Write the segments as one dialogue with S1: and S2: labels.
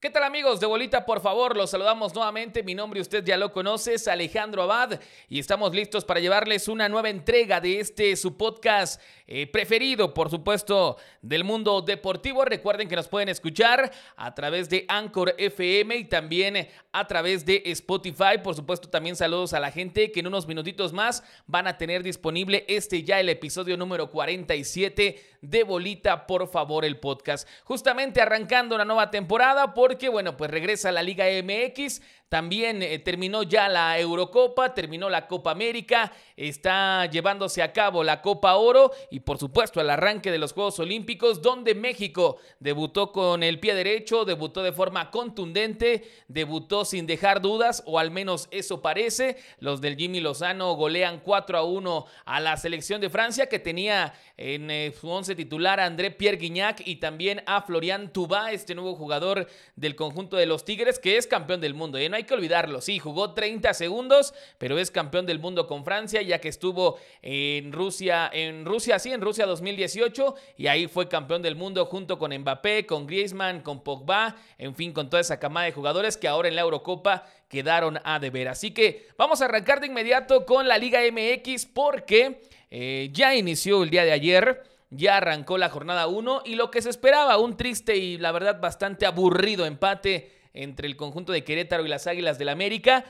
S1: ¿Qué tal amigos de Bolita? Por favor, los saludamos nuevamente. Mi nombre usted ya lo conoce, es Alejandro Abad y estamos listos para llevarles una nueva entrega de este su podcast eh, preferido, por supuesto, del mundo deportivo. Recuerden que nos pueden escuchar a través de Anchor FM y también a través de Spotify. Por supuesto, también saludos a la gente que en unos minutitos más van a tener disponible este ya el episodio número 47 de Bolita, por favor, el podcast. Justamente arrancando una nueva temporada porque, bueno, pues regresa la Liga MX. También eh, terminó ya la Eurocopa, terminó la Copa América, está llevándose a cabo la Copa Oro y por supuesto el arranque de los Juegos Olímpicos donde México debutó con el pie derecho, debutó de forma contundente, debutó sin dejar dudas o al menos eso parece. Los del Jimmy Lozano golean 4 a 1 a la selección de Francia que tenía en eh, su once titular a André Pierre Guignac y también a Florian Tubá, este nuevo jugador del conjunto de los Tigres que es campeón del mundo. ¿eh? hay que olvidarlo. Sí, jugó 30 segundos, pero es campeón del mundo con Francia, ya que estuvo en Rusia, en Rusia, sí, en Rusia 2018, y ahí fue campeón del mundo junto con Mbappé, con Griezmann, con Pogba, en fin, con toda esa camada de jugadores que ahora en la Eurocopa quedaron a deber. Así que vamos a arrancar de inmediato con la Liga MX porque eh, ya inició el día de ayer. Ya arrancó la jornada 1 y lo que se esperaba, un triste y la verdad bastante aburrido empate entre el conjunto de Querétaro y las Águilas del América.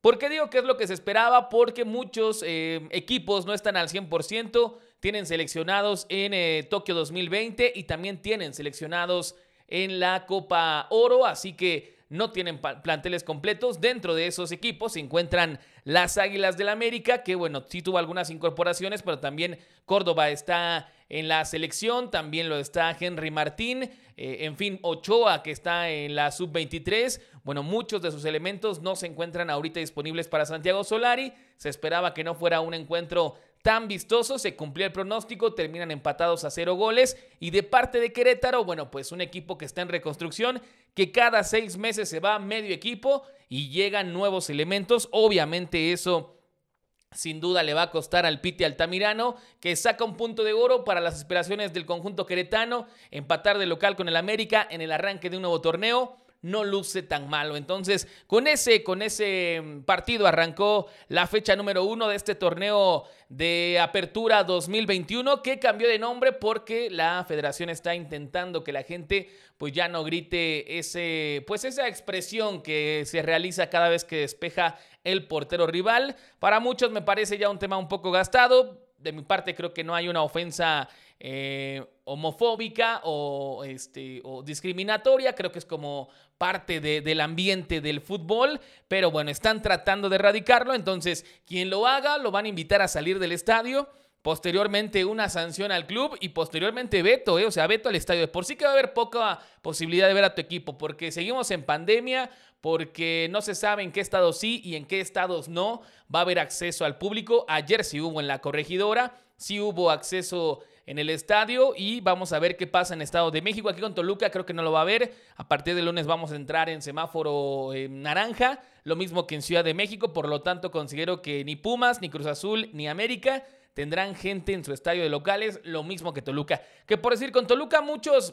S1: ¿Por qué digo que es lo que se esperaba? Porque muchos eh, equipos no están al 100%, tienen seleccionados en eh, Tokio 2020 y también tienen seleccionados en la Copa Oro, así que no tienen planteles completos. Dentro de esos equipos se encuentran las Águilas del América, que bueno, sí tuvo algunas incorporaciones, pero también Córdoba está en la selección, también lo está Henry Martín, eh, en fin, Ochoa que está en la sub-23. Bueno, muchos de sus elementos no se encuentran ahorita disponibles para Santiago Solari. Se esperaba que no fuera un encuentro tan vistoso, se cumplió el pronóstico, terminan empatados a cero goles y de parte de Querétaro, bueno, pues un equipo que está en reconstrucción, que cada seis meses se va medio equipo y llegan nuevos elementos, obviamente eso sin duda le va a costar al Piti Altamirano, que saca un punto de oro para las aspiraciones del conjunto queretano, empatar de local con el América en el arranque de un nuevo torneo no luce tan malo. Entonces, con ese, con ese mm, partido arrancó la fecha número uno de este torneo de apertura 2021 que cambió de nombre porque la federación está intentando que la gente pues ya no grite ese pues esa expresión que se realiza cada vez que despeja el portero rival. Para muchos me parece ya un tema un poco gastado. De mi parte creo que no hay una ofensa eh, homofóbica o, este, o discriminatoria, creo que es como parte del ambiente del fútbol, pero bueno, están tratando de erradicarlo, entonces quien lo haga lo van a invitar a salir del estadio. Posteriormente una sanción al club y posteriormente veto, eh, o sea, veto al estadio. Por sí que va a haber poca posibilidad de ver a tu equipo, porque seguimos en pandemia, porque no se sabe en qué estados sí y en qué estados no va a haber acceso al público. Ayer sí hubo en la corregidora, sí hubo acceso en el estadio y vamos a ver qué pasa en Estado de México. Aquí con Toluca creo que no lo va a ver. A partir del lunes vamos a entrar en semáforo eh, naranja, lo mismo que en Ciudad de México. Por lo tanto, considero que ni Pumas, ni Cruz Azul, ni América tendrán gente en su estadio de locales, lo mismo que Toluca. Que por decir, con Toluca muchos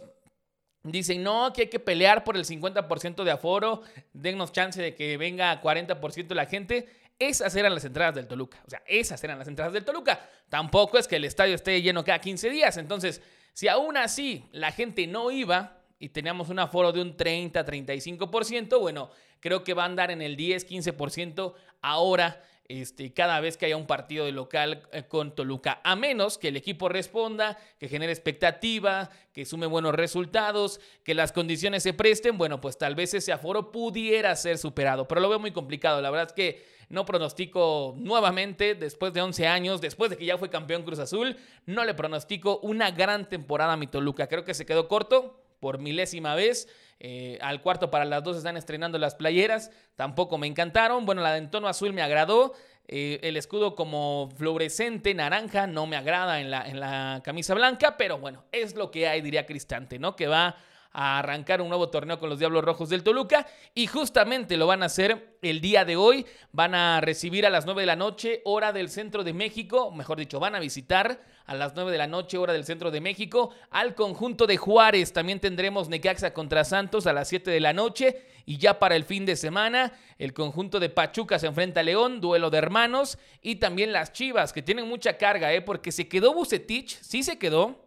S1: Dicen, no, que hay que pelear por el 50% de aforo, dennos chance de que venga 40% la gente. Esas eran las entradas del Toluca. O sea, esas eran las entradas del Toluca. Tampoco es que el estadio esté lleno cada 15 días. Entonces, si aún así la gente no iba y teníamos un aforo de un 30-35%, bueno, creo que va a andar en el 10-15% ahora. Este, cada vez que haya un partido de local eh, con Toluca, a menos que el equipo responda, que genere expectativa, que sume buenos resultados, que las condiciones se presten, bueno, pues tal vez ese aforo pudiera ser superado, pero lo veo muy complicado, la verdad es que no pronostico nuevamente, después de 11 años, después de que ya fue campeón Cruz Azul, no le pronostico una gran temporada a mi Toluca. Creo que se quedó corto por milésima vez. Eh, al cuarto para las dos están estrenando las playeras. Tampoco me encantaron. Bueno, la de en tono azul me agradó. Eh, el escudo como fluorescente, naranja, no me agrada en la, en la camisa blanca. Pero bueno, es lo que hay, diría Cristante, ¿no? Que va a arrancar un nuevo torneo con los Diablos Rojos del Toluca y justamente lo van a hacer el día de hoy. Van a recibir a las 9 de la noche, hora del centro de México, mejor dicho, van a visitar a las 9 de la noche, hora del centro de México, al conjunto de Juárez. También tendremos Necaxa contra Santos a las 7 de la noche. Y ya para el fin de semana, el conjunto de Pachuca se enfrenta a León, duelo de hermanos. Y también las Chivas, que tienen mucha carga, ¿eh? porque se quedó Bucetich, sí se quedó.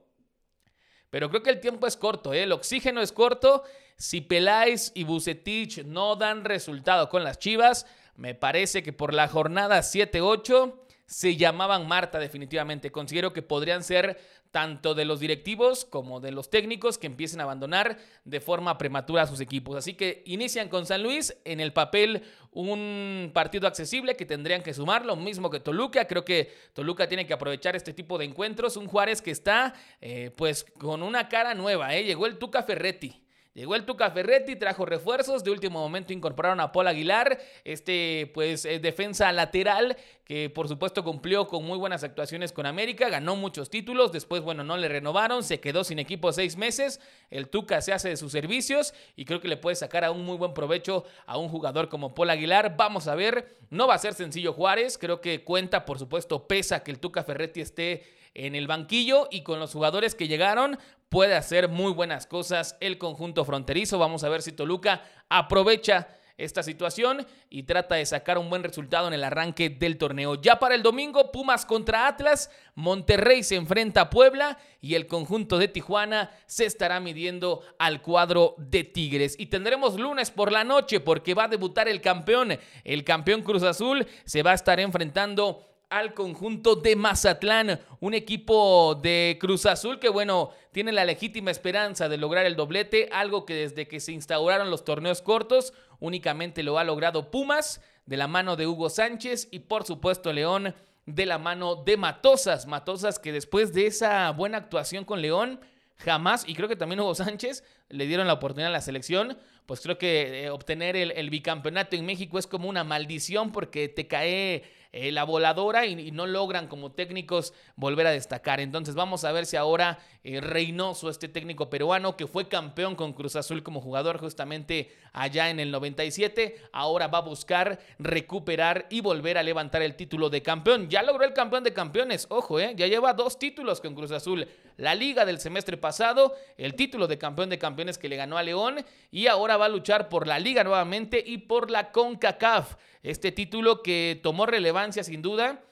S1: Pero creo que el tiempo es corto, ¿eh? el oxígeno es corto. Si Peláez y Bucetich no dan resultado con las Chivas, me parece que por la jornada 7-8 se llamaban Marta definitivamente. Considero que podrían ser tanto de los directivos como de los técnicos que empiecen a abandonar de forma prematura a sus equipos. Así que inician con San Luis, en el papel un partido accesible que tendrían que sumar, lo mismo que Toluca. Creo que Toluca tiene que aprovechar este tipo de encuentros. Un Juárez que está eh, pues con una cara nueva. ¿eh? Llegó el Tuca Ferretti. Llegó el Tuca Ferretti, trajo refuerzos, de último momento incorporaron a Paul Aguilar, este pues eh, defensa lateral que por supuesto cumplió con muy buenas actuaciones con América, ganó muchos títulos, después bueno no le renovaron, se quedó sin equipo seis meses, el Tuca se hace de sus servicios y creo que le puede sacar a un muy buen provecho a un jugador como Paul Aguilar, vamos a ver, no va a ser sencillo Juárez, creo que cuenta por supuesto pesa que el Tuca Ferretti esté en el banquillo y con los jugadores que llegaron puede hacer muy buenas cosas el conjunto fronterizo. Vamos a ver si Toluca aprovecha esta situación y trata de sacar un buen resultado en el arranque del torneo. Ya para el domingo, Pumas contra Atlas, Monterrey se enfrenta a Puebla y el conjunto de Tijuana se estará midiendo al cuadro de Tigres. Y tendremos lunes por la noche porque va a debutar el campeón. El campeón Cruz Azul se va a estar enfrentando al conjunto de Mazatlán, un equipo de Cruz Azul que bueno, tiene la legítima esperanza de lograr el doblete, algo que desde que se instauraron los torneos cortos únicamente lo ha logrado Pumas de la mano de Hugo Sánchez y por supuesto León de la mano de Matosas, Matosas que después de esa buena actuación con León jamás, y creo que también Hugo Sánchez le dieron la oportunidad a la selección, pues creo que eh, obtener el, el, bicampeonato en México es como una maldición porque te cae eh, la voladora y, no logran como técnicos volver a destacar. Entonces vamos a ver si ahora eh, Reynoso, este técnico peruano que fue campeón con Cruz Azul como jugador justamente allá en el 97, ahora va a buscar recuperar y volver a levantar el título de campeón. Ya logró el campeón de campeones, ojo, eh, ya lleva dos títulos con Cruz Azul. La liga del semestre pasado, el título de campeón de campeones que le ganó a León y ahora va a luchar por la liga nuevamente y por la CONCACAF. Este título que tomó relevancia sin duda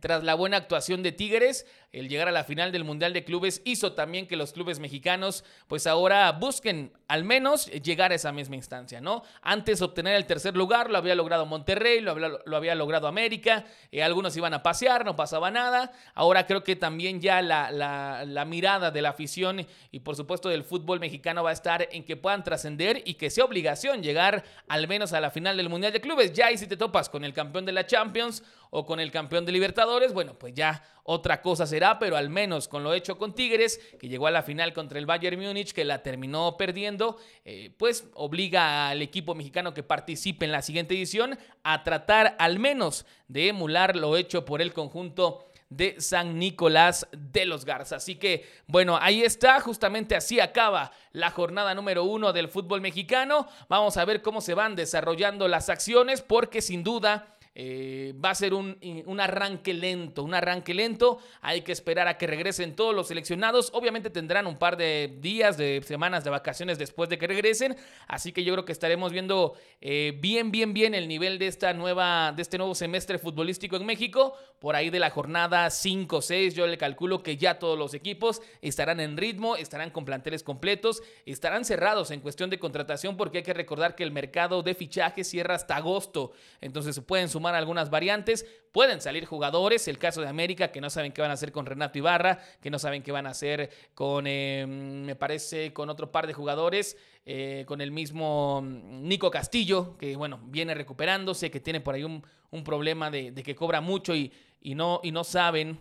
S1: tras la buena actuación de Tigres, el llegar a la final del Mundial de Clubes hizo también que los clubes mexicanos pues ahora busquen al menos llegar a esa misma instancia, ¿no? Antes obtener el tercer lugar lo había logrado Monterrey, lo había, lo había logrado América, eh, algunos iban a pasear, no pasaba nada. Ahora creo que también ya la, la mirada de la afición y por supuesto del fútbol mexicano va a estar en que puedan trascender y que sea obligación llegar al menos a la final del Mundial de Clubes. Ya y si te topas con el campeón de la Champions o con el campeón de Libertadores, bueno, pues ya otra cosa será, pero al menos con lo hecho con Tigres, que llegó a la final contra el Bayern Múnich, que la terminó perdiendo, eh, pues obliga al equipo mexicano que participe en la siguiente edición a tratar al menos de emular lo hecho por el conjunto de San Nicolás de los Garza. Así que, bueno, ahí está, justamente así acaba la jornada número uno del fútbol mexicano. Vamos a ver cómo se van desarrollando las acciones, porque sin duda eh, va a ser un, un, arranque lento, un arranque lento. Hay que esperar a que regresen todos los seleccionados. Obviamente tendrán un par de días, de semanas de vacaciones después de que regresen. Así que yo creo que estaremos viendo eh, bien, bien, bien el nivel de esta nueva, de este nuevo semestre futbolístico en México. Por ahí de la jornada 5 6, yo le calculo que ya todos los equipos estarán en ritmo, estarán con planteles completos, estarán cerrados en cuestión de contratación, porque hay que recordar que el mercado de fichajes cierra hasta agosto. Entonces se pueden sumar algunas variantes. Pueden salir jugadores, el caso de América, que no saben qué van a hacer con Renato Ibarra, que no saben qué van a hacer con, eh, me parece, con otro par de jugadores, eh, con el mismo Nico Castillo, que bueno, viene recuperándose, que tiene por ahí un, problema de, que cobra mucho y, y, no, y no saben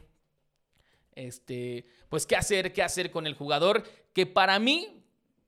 S1: este, pues qué hacer, qué hacer con el jugador, que para mí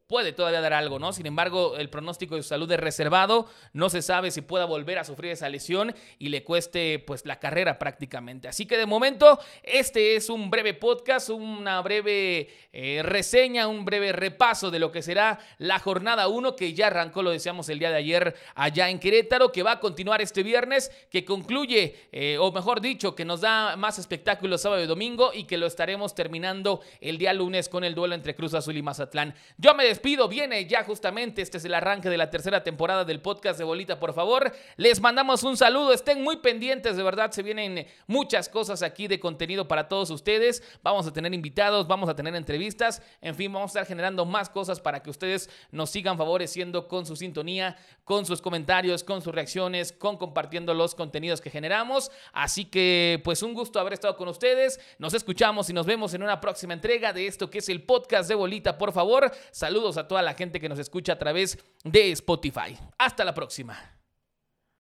S1: puede todavía dar algo, ¿no? Sin embargo, el pronóstico de su salud es reservado, no se sabe si pueda volver a sufrir esa lesión y le cueste pues la carrera prácticamente. Así que de momento, este es un breve podcast, una breve eh, reseña, un breve repaso de lo que será la jornada 1 que ya arrancó, lo decíamos el día de ayer allá en Querétaro, que va a continuar este viernes, que concluye, eh, o mejor dicho, que nos da más espectáculos sábado y domingo y que lo estaremos terminando el día lunes con el duelo entre Cruz Azul y Mazatlán. Yo me despido, viene ya justamente, este es el arranque de la tercera temporada del podcast de Bolita, por favor. Les mandamos un saludo, estén muy pendientes, de verdad, se vienen muchas cosas aquí de contenido para todos ustedes. Vamos a tener invitados, vamos a tener entrevistas, en fin, vamos a estar generando más cosas para que ustedes nos sigan favoreciendo con su sintonía, con sus comentarios, con sus reacciones, con compartiendo los contenidos que generamos. Así que, pues un gusto haber estado con ustedes. Nos escuchamos y nos vemos en una próxima entrega de esto que es el podcast de Bolita, por favor. Saludos a toda la gente que nos escucha a través de Spotify. Hasta la próxima.